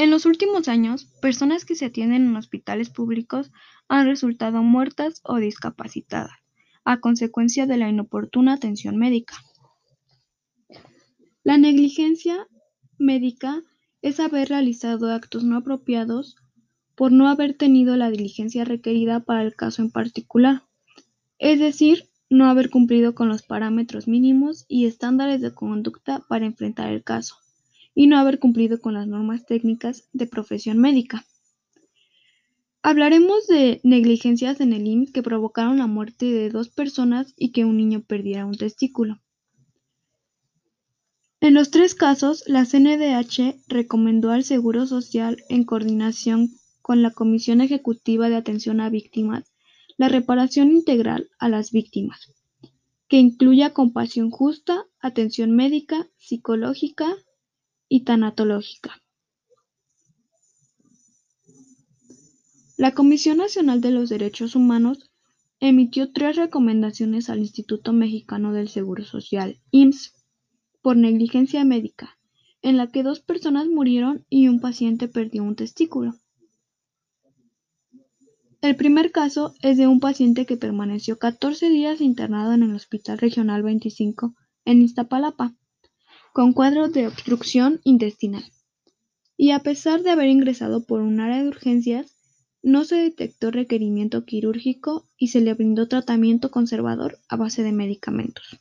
En los últimos años, personas que se atienden en hospitales públicos han resultado muertas o discapacitadas a consecuencia de la inoportuna atención médica. La negligencia médica es haber realizado actos no apropiados por no haber tenido la diligencia requerida para el caso en particular, es decir, no haber cumplido con los parámetros mínimos y estándares de conducta para enfrentar el caso, y no haber cumplido con las normas técnicas de profesión médica. Hablaremos de negligencias en el IMSS que provocaron la muerte de dos personas y que un niño perdiera un testículo. En los tres casos, la CNDH recomendó al Seguro Social, en coordinación con la Comisión Ejecutiva de Atención a Víctimas, la reparación integral a las víctimas, que incluya compasión justa, atención médica, psicológica y tanatológica. La Comisión Nacional de los Derechos Humanos emitió tres recomendaciones al Instituto Mexicano del Seguro Social, IMSS, por negligencia médica, en la que dos personas murieron y un paciente perdió un testículo. El primer caso es de un paciente que permaneció 14 días internado en el Hospital Regional 25 en Iztapalapa, con cuadros de obstrucción intestinal. Y a pesar de haber ingresado por un área de urgencias, no se detectó requerimiento quirúrgico y se le brindó tratamiento conservador a base de medicamentos.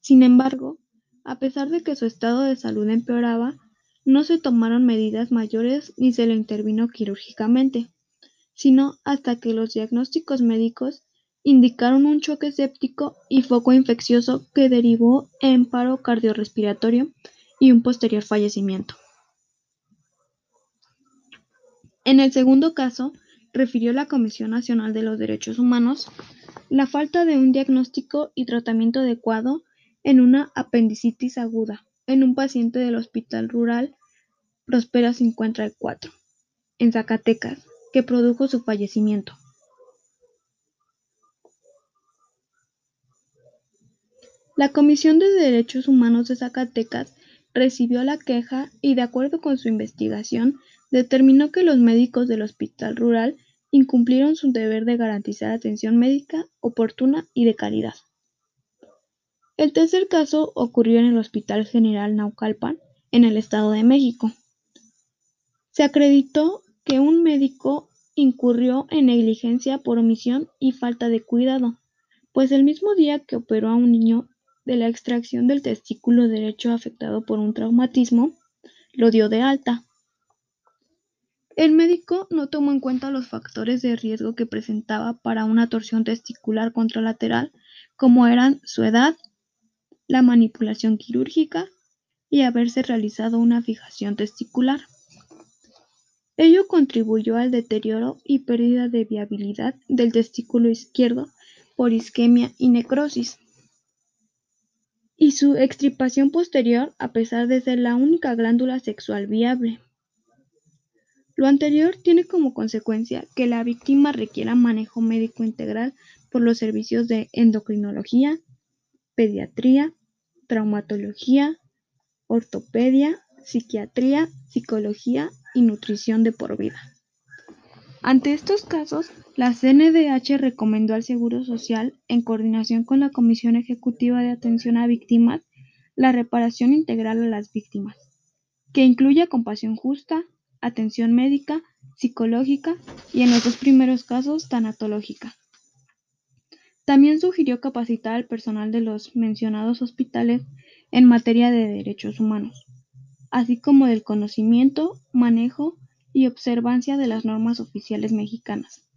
Sin embargo, a pesar de que su estado de salud empeoraba, no se tomaron medidas mayores ni se le intervino quirúrgicamente, sino hasta que los diagnósticos médicos indicaron un choque séptico y foco infeccioso que derivó en paro cardiorrespiratorio y un posterior fallecimiento. En el segundo caso, refirió la Comisión Nacional de los Derechos Humanos, la falta de un diagnóstico y tratamiento adecuado en una apendicitis aguda en un paciente del Hospital Rural Prospera 54, en Zacatecas, que produjo su fallecimiento. La Comisión de Derechos Humanos de Zacatecas recibió la queja y, de acuerdo con su investigación, determinó que los médicos del Hospital Rural incumplieron su deber de garantizar atención médica oportuna y de calidad. El tercer caso ocurrió en el Hospital General Naucalpan, en el Estado de México. Se acreditó que un médico incurrió en negligencia por omisión y falta de cuidado, pues el mismo día que operó a un niño de la extracción del testículo derecho afectado por un traumatismo, lo dio de alta. El médico no tomó en cuenta los factores de riesgo que presentaba para una torsión testicular contralateral, como eran su edad, la manipulación quirúrgica y haberse realizado una fijación testicular. Ello contribuyó al deterioro y pérdida de viabilidad del testículo izquierdo por isquemia y necrosis. Su extirpación posterior a pesar de ser la única glándula sexual viable. Lo anterior tiene como consecuencia que la víctima requiera manejo médico integral por los servicios de endocrinología, pediatría, traumatología, ortopedia, psiquiatría, psicología y nutrición de por vida. Ante estos casos, la CNDH recomendó al Seguro Social, en coordinación con la Comisión Ejecutiva de Atención a Víctimas, la reparación integral a las víctimas, que incluya compasión justa, atención médica, psicológica y en los primeros casos tanatológica. También sugirió capacitar al personal de los mencionados hospitales en materia de derechos humanos, así como del conocimiento, manejo y observancia de las normas oficiales mexicanas,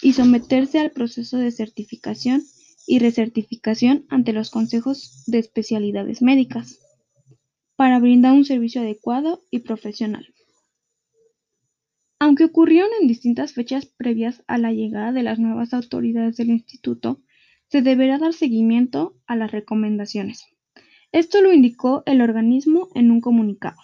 y someterse al proceso de certificación y recertificación ante los consejos de especialidades médicas, para brindar un servicio adecuado y profesional. Aunque ocurrieron en distintas fechas previas a la llegada de las nuevas autoridades del instituto, se deberá dar seguimiento a las recomendaciones. Esto lo indicó el organismo en un comunicado.